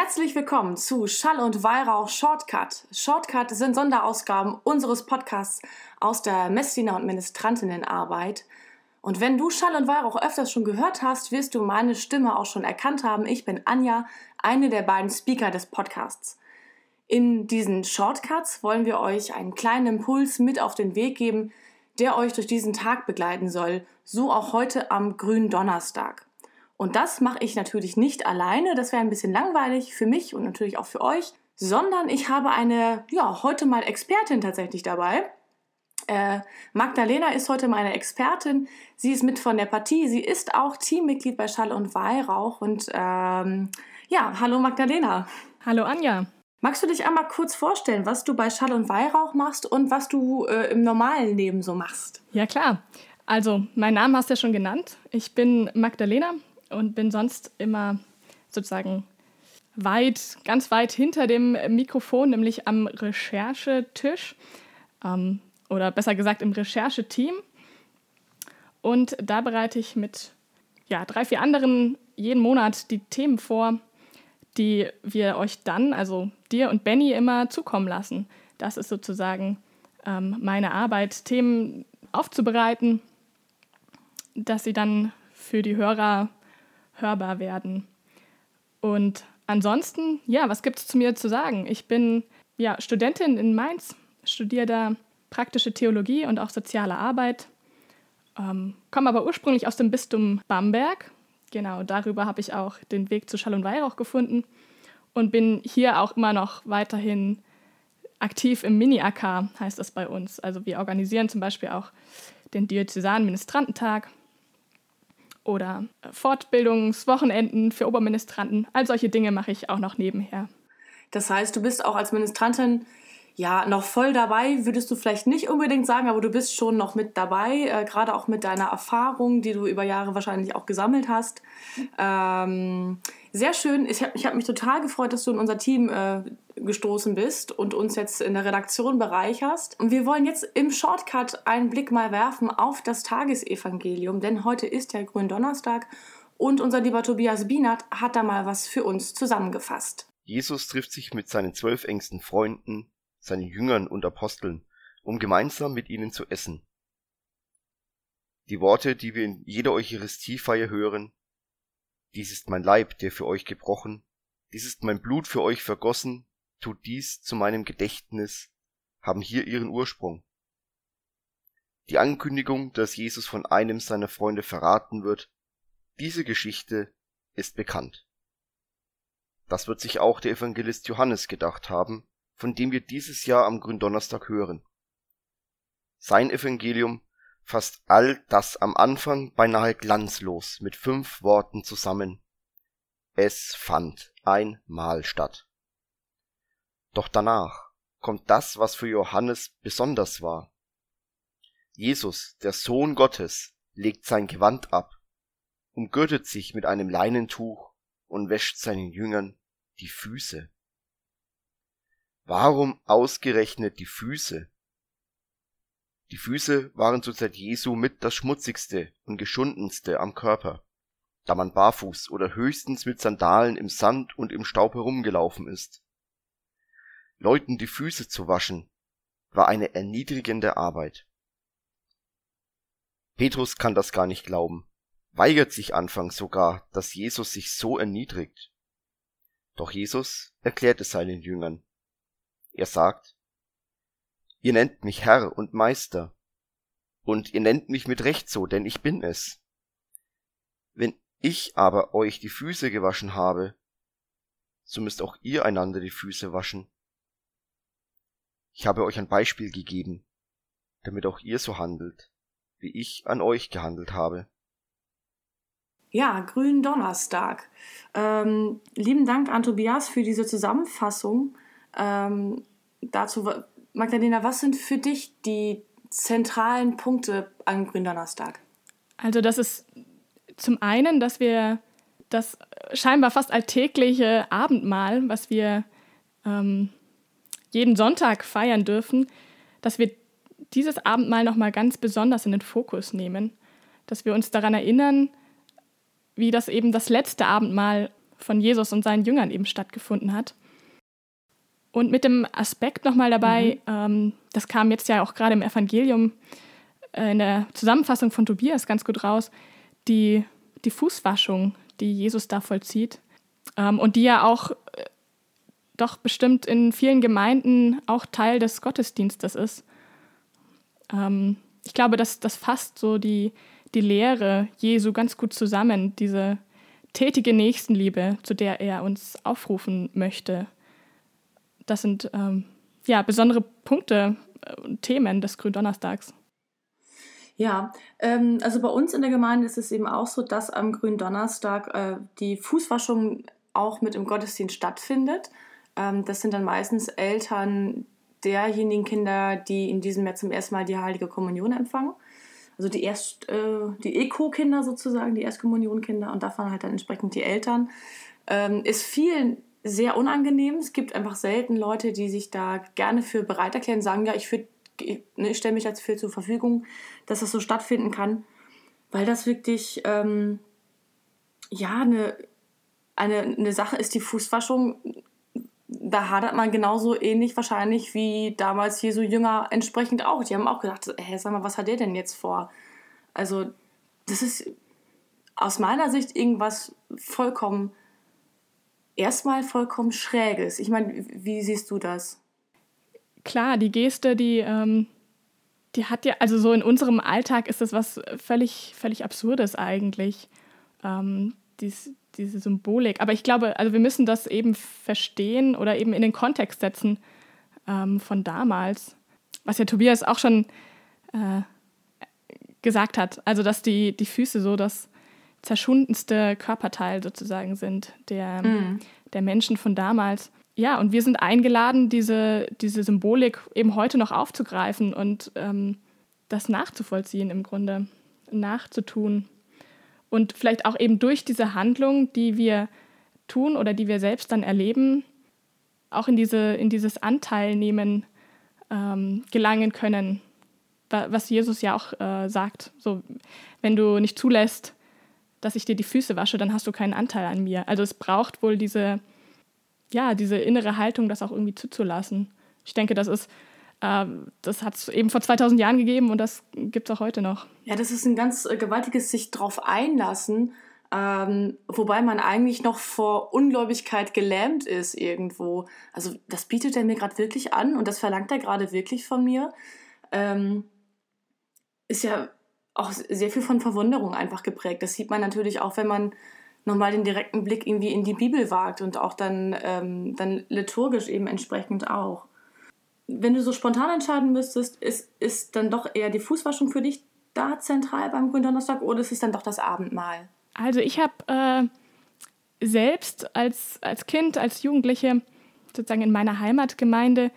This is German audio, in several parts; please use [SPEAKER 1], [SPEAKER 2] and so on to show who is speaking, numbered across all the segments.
[SPEAKER 1] Herzlich willkommen zu Schall und Weihrauch Shortcut. Shortcut sind Sonderausgaben unseres Podcasts aus der Messdiener- und Ministrantinnenarbeit. Und wenn du Schall und Weihrauch öfters schon gehört hast, wirst du meine Stimme auch schon erkannt haben. Ich bin Anja, eine der beiden Speaker des Podcasts. In diesen Shortcuts wollen wir euch einen kleinen Impuls mit auf den Weg geben, der euch durch diesen Tag begleiten soll, so auch heute am grünen Donnerstag. Und das mache ich natürlich nicht alleine, das wäre ein bisschen langweilig für mich und natürlich auch für euch, sondern ich habe eine, ja, heute mal Expertin tatsächlich dabei. Äh, Magdalena ist heute meine Expertin. Sie ist mit von der Partie. Sie ist auch Teammitglied bei Schall und Weihrauch. Und ähm, ja, hallo Magdalena.
[SPEAKER 2] Hallo Anja.
[SPEAKER 1] Magst du dich einmal kurz vorstellen, was du bei Schall und Weihrauch machst und was du äh, im normalen Leben so machst?
[SPEAKER 2] Ja, klar. Also, mein Name hast du ja schon genannt. Ich bin Magdalena und bin sonst immer sozusagen weit, ganz weit hinter dem Mikrofon, nämlich am Recherchetisch ähm, oder besser gesagt im Rechercheteam. Und da bereite ich mit ja, drei, vier anderen jeden Monat die Themen vor, die wir euch dann, also dir und Benny, immer zukommen lassen. Das ist sozusagen ähm, meine Arbeit, Themen aufzubereiten, dass sie dann für die Hörer hörbar werden. Und ansonsten, ja, was gibt es zu mir zu sagen? Ich bin ja, Studentin in Mainz, studiere da praktische Theologie und auch soziale Arbeit, ähm, komme aber ursprünglich aus dem Bistum Bamberg. Genau, darüber habe ich auch den Weg zu Schall und Weihrauch gefunden und bin hier auch immer noch weiterhin aktiv im Mini-AK, heißt das bei uns. Also wir organisieren zum Beispiel auch den Diözesanen Ministrantentag oder Fortbildungswochenenden für Oberministranten. All solche Dinge mache ich auch noch nebenher.
[SPEAKER 1] Das heißt, du bist auch als Ministrantin ja noch voll dabei, würdest du vielleicht nicht unbedingt sagen, aber du bist schon noch mit dabei, äh, gerade auch mit deiner Erfahrung, die du über Jahre wahrscheinlich auch gesammelt hast. Ähm, sehr schön. Ich habe hab mich total gefreut, dass du in unser Team äh, gestoßen bist und uns jetzt in der Redaktion bereicherst. Und wir wollen jetzt im Shortcut einen Blick mal werfen auf das Tagesevangelium, denn heute ist der Gründonnerstag und unser lieber Tobias Bienert hat da mal was für uns zusammengefasst.
[SPEAKER 3] Jesus trifft sich mit seinen zwölf engsten Freunden, seinen Jüngern und Aposteln, um gemeinsam mit ihnen zu essen. Die Worte, die wir in jeder Eucharistiefeier hören, dies ist mein Leib, der für euch gebrochen, dies ist mein Blut für euch vergossen, tut dies zu meinem Gedächtnis, haben hier ihren Ursprung. Die Ankündigung, dass Jesus von einem seiner Freunde verraten wird, diese Geschichte ist bekannt. Das wird sich auch der Evangelist Johannes gedacht haben, von dem wir dieses Jahr am Gründonnerstag hören. Sein Evangelium fasst all das am Anfang beinahe glanzlos mit fünf Worten zusammen. Es fand ein Mahl statt. Doch danach kommt das, was für Johannes besonders war. Jesus, der Sohn Gottes, legt sein Gewand ab, umgürtet sich mit einem Leinentuch und wäscht seinen Jüngern die Füße. Warum ausgerechnet die Füße? Die Füße waren zur Zeit Jesu mit das schmutzigste und geschundenste am Körper, da man barfuß oder höchstens mit Sandalen im Sand und im Staub herumgelaufen ist. Leuten die Füße zu waschen, war eine erniedrigende Arbeit. Petrus kann das gar nicht glauben, weigert sich anfangs sogar, dass Jesus sich so erniedrigt. Doch Jesus erklärt es seinen Jüngern. Er sagt, ihr nennt mich Herr und Meister, und ihr nennt mich mit Recht so, denn ich bin es. Wenn ich aber euch die Füße gewaschen habe, so müsst auch ihr einander die Füße waschen. Ich habe euch ein Beispiel gegeben, damit auch ihr so handelt, wie ich an euch gehandelt habe.
[SPEAKER 1] Ja, Grünen Donnerstag. Ähm, lieben Dank an Tobias für diese Zusammenfassung. Ähm, dazu, Magdalena, was sind für dich die zentralen Punkte an Gründonnerstag?
[SPEAKER 2] Also das ist zum einen, dass wir das scheinbar fast alltägliche Abendmahl, was wir ähm, jeden Sonntag feiern dürfen, dass wir dieses Abendmahl nochmal ganz besonders in den Fokus nehmen, dass wir uns daran erinnern, wie das eben das letzte Abendmahl von Jesus und seinen Jüngern eben stattgefunden hat. Und mit dem Aspekt nochmal dabei, mhm. ähm, das kam jetzt ja auch gerade im Evangelium äh, in der Zusammenfassung von Tobias ganz gut raus, die, die Fußwaschung, die Jesus da vollzieht ähm, und die ja auch äh, doch bestimmt in vielen Gemeinden auch Teil des Gottesdienstes ist. Ähm, ich glaube, das, das fasst so die, die Lehre Jesu ganz gut zusammen, diese tätige Nächstenliebe, zu der er uns aufrufen möchte. Das sind ähm, ja besondere Punkte und äh, Themen des Gründonnerstags.
[SPEAKER 1] Ja, ähm, also bei uns in der Gemeinde ist es eben auch so, dass am Gründonnerstag äh, die Fußwaschung auch mit im Gottesdienst stattfindet. Ähm, das sind dann meistens Eltern derjenigen Kinder, die in diesem Jahr zum ersten Mal die Heilige Kommunion empfangen. Also die Erst, äh, die ECO-Kinder sozusagen, die Erstkommunionkinder und davon halt dann entsprechend die Eltern. Ähm, ist vielen sehr unangenehm. Es gibt einfach selten Leute, die sich da gerne für bereit erklären, sagen, ja, ich, ne, ich stelle mich jetzt für zur Verfügung, dass das so stattfinden kann, weil das wirklich ähm, ja eine, eine, eine Sache ist, die Fußwaschung da hadert man genauso ähnlich wahrscheinlich wie damals Jesu Jünger entsprechend auch. Die haben auch gedacht, hä, sag mal, was hat der denn jetzt vor? Also, das ist aus meiner Sicht irgendwas vollkommen, erstmal vollkommen Schräges. Ich meine, wie siehst du das?
[SPEAKER 2] Klar, die Geste, die, ähm, die hat ja, also so in unserem Alltag ist das was völlig, völlig Absurdes eigentlich. Ähm, dies, diese Symbolik. Aber ich glaube, also wir müssen das eben verstehen oder eben in den Kontext setzen ähm, von damals, was ja Tobias auch schon äh, gesagt hat. Also dass die, die Füße so das zerschundenste Körperteil sozusagen sind der, mm. der Menschen von damals. Ja, und wir sind eingeladen, diese, diese Symbolik eben heute noch aufzugreifen und ähm, das nachzuvollziehen im Grunde, nachzutun und vielleicht auch eben durch diese Handlung, die wir tun oder die wir selbst dann erleben, auch in, diese, in dieses Anteilnehmen ähm, gelangen können, was Jesus ja auch äh, sagt. So, wenn du nicht zulässt, dass ich dir die Füße wasche, dann hast du keinen Anteil an mir. Also es braucht wohl diese, ja, diese innere Haltung, das auch irgendwie zuzulassen. Ich denke, das ist ähm, das hat es eben vor 2000 Jahren gegeben und das gibt es auch heute noch.
[SPEAKER 1] Ja, das ist ein ganz äh, gewaltiges sich drauf einlassen, ähm, wobei man eigentlich noch vor Ungläubigkeit gelähmt ist irgendwo. Also das bietet er mir gerade wirklich an und das verlangt er gerade wirklich von mir. Ähm, ist ja auch sehr viel von Verwunderung einfach geprägt. Das sieht man natürlich auch, wenn man nochmal den direkten Blick irgendwie in die Bibel wagt und auch dann, ähm, dann liturgisch eben entsprechend auch wenn du so spontan entscheiden müsstest, ist, ist dann doch eher die Fußwaschung für dich da zentral beim Gründonnerstag oder ist es dann doch das Abendmahl?
[SPEAKER 2] Also ich habe äh, selbst als, als Kind, als Jugendliche sozusagen in meiner Heimatgemeinde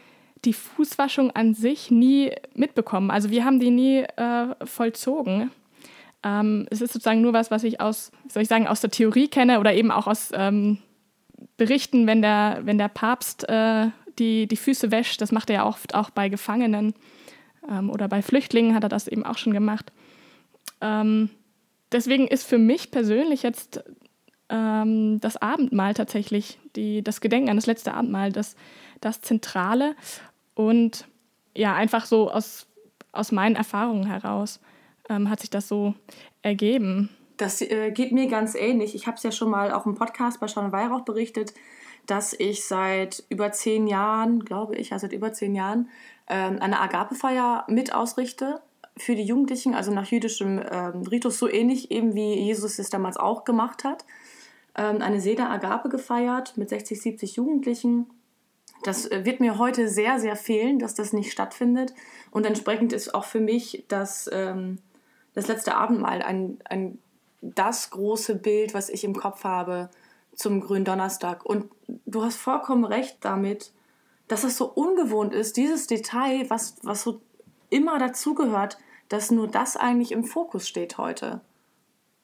[SPEAKER 2] die Fußwaschung an sich nie mitbekommen. Also wir haben die nie äh, vollzogen. Ähm, es ist sozusagen nur was, was ich aus, soll ich sagen, aus der Theorie kenne oder eben auch aus ähm, Berichten, wenn der, wenn der Papst äh, die, die Füße wäscht. Das macht er ja oft auch bei Gefangenen ähm, oder bei Flüchtlingen hat er das eben auch schon gemacht. Ähm, deswegen ist für mich persönlich jetzt ähm, das Abendmahl tatsächlich, die, das Gedenken an das letzte Abendmahl, das, das Zentrale und ja, einfach so aus, aus meinen Erfahrungen heraus ähm, hat sich das so ergeben.
[SPEAKER 1] Das äh, geht mir ganz ähnlich. Ich habe es ja schon mal auch im Podcast bei Sean Weihrauch berichtet dass ich seit über zehn Jahren, glaube ich, also seit über zehn Jahren, ähm, eine Agapefeier mit ausrichte für die Jugendlichen, also nach jüdischem ähm, Ritus, so ähnlich eben wie Jesus es damals auch gemacht hat. Ähm, eine Seder Agape gefeiert mit 60, 70 Jugendlichen. Das äh, wird mir heute sehr, sehr fehlen, dass das nicht stattfindet. Und entsprechend ist auch für mich das, ähm, das letzte Abendmahl ein, ein, das große Bild, was ich im Kopf habe, zum Gründonnerstag. Und du hast vollkommen recht damit, dass es so ungewohnt ist, dieses Detail, was, was so immer dazugehört, dass nur das eigentlich im Fokus steht heute.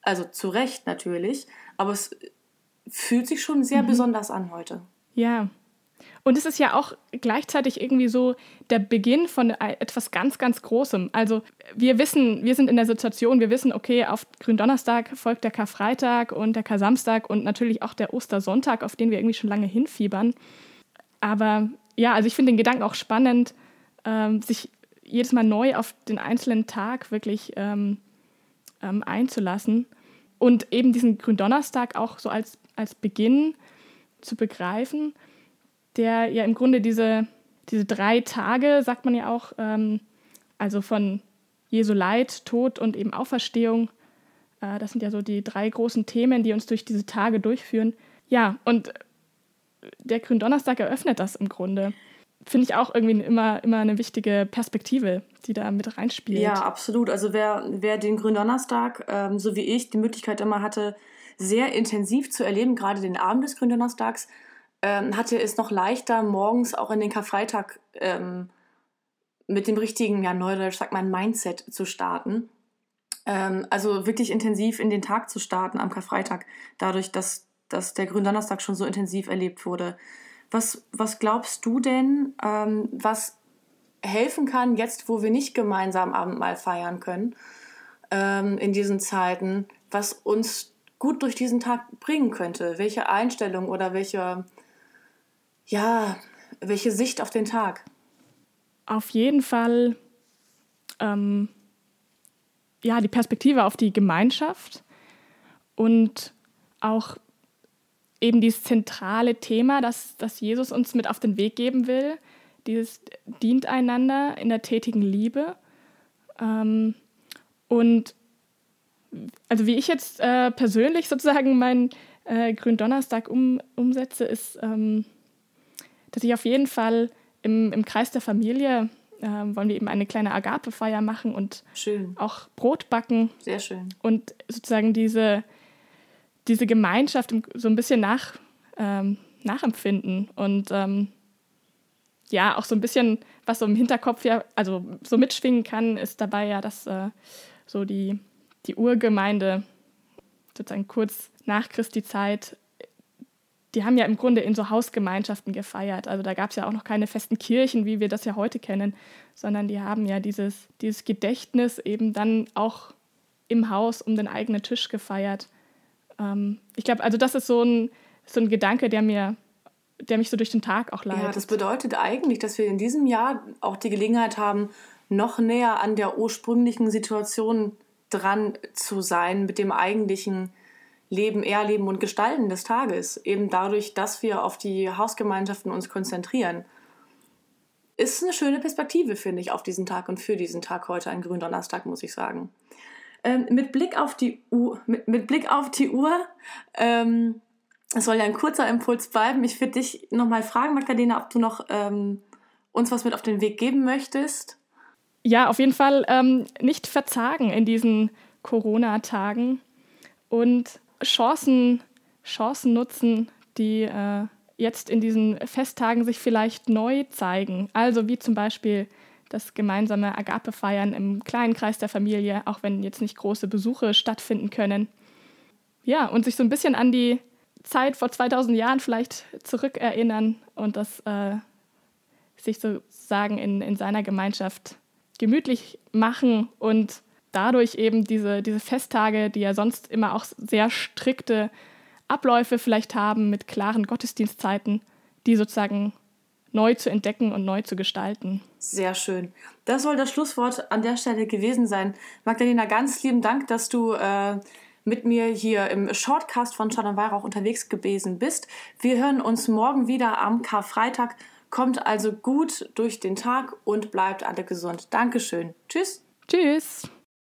[SPEAKER 1] Also zu Recht natürlich, aber es fühlt sich schon sehr mhm. besonders an heute.
[SPEAKER 2] Ja, Und es ist ja auch gleichzeitig irgendwie so der Beginn von etwas ganz, ganz Großem. Also wir wissen, wir sind in der Situation, wir wissen, okay, auf Gründonnerstag folgt der Karfreitag und der Kar-Samstag und natürlich auch der Ostersonntag, auf den wir irgendwie schon lange hinfiebern. Aber ja, also ich finde den Gedanken auch spannend, ähm, sich jedes Mal neu auf den einzelnen Tag wirklich ähm, ähm, einzulassen und eben diesen Gründonnerstag auch so als, als Beginn zu begreifen der ja im Grunde diese, diese drei Tage, sagt man ja auch, ähm, also von Jesu Leid, Tod und eben Auferstehung, äh, das sind ja so die drei großen Themen, die uns durch diese Tage durchführen. Ja, und der Gründonnerstag eröffnet das im Grunde. Finde ich auch irgendwie immer, immer eine wichtige Perspektive, die da mit reinspielt.
[SPEAKER 1] Ja, absolut. Also wer, wer den Gründonnerstag, ähm, so wie ich, die Möglichkeit immer hatte, sehr intensiv zu erleben, gerade den Abend des Gründonnerstags, ähm, hatte es noch leichter, morgens auch in den Karfreitag ähm, mit dem richtigen, ja, Neudeutsch sagt man, Mindset zu starten. Ähm, also wirklich intensiv in den Tag zu starten am Karfreitag, dadurch, dass, dass der Gründonnerstag schon so intensiv erlebt wurde. Was, was glaubst du denn, ähm, was helfen kann, jetzt, wo wir nicht gemeinsam Abendmahl feiern können, ähm, in diesen Zeiten, was uns gut durch diesen Tag bringen könnte? Welche Einstellung oder welche ja, welche Sicht auf den Tag?
[SPEAKER 2] Auf jeden Fall ähm, ja, die Perspektive auf die Gemeinschaft und auch eben dieses zentrale Thema, das, das Jesus uns mit auf den Weg geben will, dieses dient einander in der tätigen Liebe. Ähm, und also wie ich jetzt äh, persönlich sozusagen meinen äh, Gründonnerstag um, umsetze, ist ähm, dass ich auf jeden Fall im, im Kreis der Familie äh, wollen wir eben eine kleine Agapefeier machen und
[SPEAKER 1] schön.
[SPEAKER 2] auch Brot backen.
[SPEAKER 1] Sehr schön.
[SPEAKER 2] Und sozusagen diese, diese Gemeinschaft so ein bisschen nach, ähm, nachempfinden und ähm, ja, auch so ein bisschen, was so im Hinterkopf ja, also so mitschwingen kann, ist dabei ja, dass äh, so die, die Urgemeinde sozusagen kurz nach Christi Zeit die haben ja im Grunde in so Hausgemeinschaften gefeiert. Also da gab es ja auch noch keine festen Kirchen, wie wir das ja heute kennen, sondern die haben ja dieses, dieses Gedächtnis eben dann auch im Haus um den eigenen Tisch gefeiert. Ähm, ich glaube, also das ist so ein, so ein Gedanke, der mir der mich so durch den Tag auch leitet.
[SPEAKER 1] Ja, das bedeutet eigentlich, dass wir in diesem Jahr auch die Gelegenheit haben, noch näher an der ursprünglichen Situation dran zu sein, mit dem eigentlichen Leben, Erleben und Gestalten des Tages, eben dadurch, dass wir auf die Hausgemeinschaften uns konzentrieren. Ist eine schöne Perspektive, finde ich, auf diesen Tag und für diesen Tag heute, ein Gründonnerstag, muss ich sagen. Ähm, mit, Blick auf die Uhr, mit, mit Blick auf die Uhr, ähm, es soll ja ein kurzer Impuls bleiben. Ich würde dich nochmal fragen, Magdalena, ob du noch ähm, uns was mit auf den Weg geben möchtest.
[SPEAKER 2] Ja, auf jeden Fall ähm, nicht verzagen in diesen Corona-Tagen und Chancen, Chancen nutzen, die äh, jetzt in diesen Festtagen sich vielleicht neu zeigen. Also wie zum Beispiel das gemeinsame Agape-Feiern im kleinen Kreis der Familie, auch wenn jetzt nicht große Besuche stattfinden können. Ja, und sich so ein bisschen an die Zeit vor 2000 Jahren vielleicht zurückerinnern und das äh, sich sozusagen in, in seiner Gemeinschaft gemütlich machen und dadurch eben diese, diese Festtage, die ja sonst immer auch sehr strikte Abläufe vielleicht haben mit klaren Gottesdienstzeiten, die sozusagen neu zu entdecken und neu zu gestalten.
[SPEAKER 1] Sehr schön. Das soll das Schlusswort an der Stelle gewesen sein. Magdalena, ganz lieben Dank, dass du äh, mit mir hier im Shortcast von und Weihrauch unterwegs gewesen bist. Wir hören uns morgen wieder am Karfreitag. Kommt also gut durch den Tag und bleibt alle gesund. Dankeschön. Tschüss.
[SPEAKER 2] Tschüss.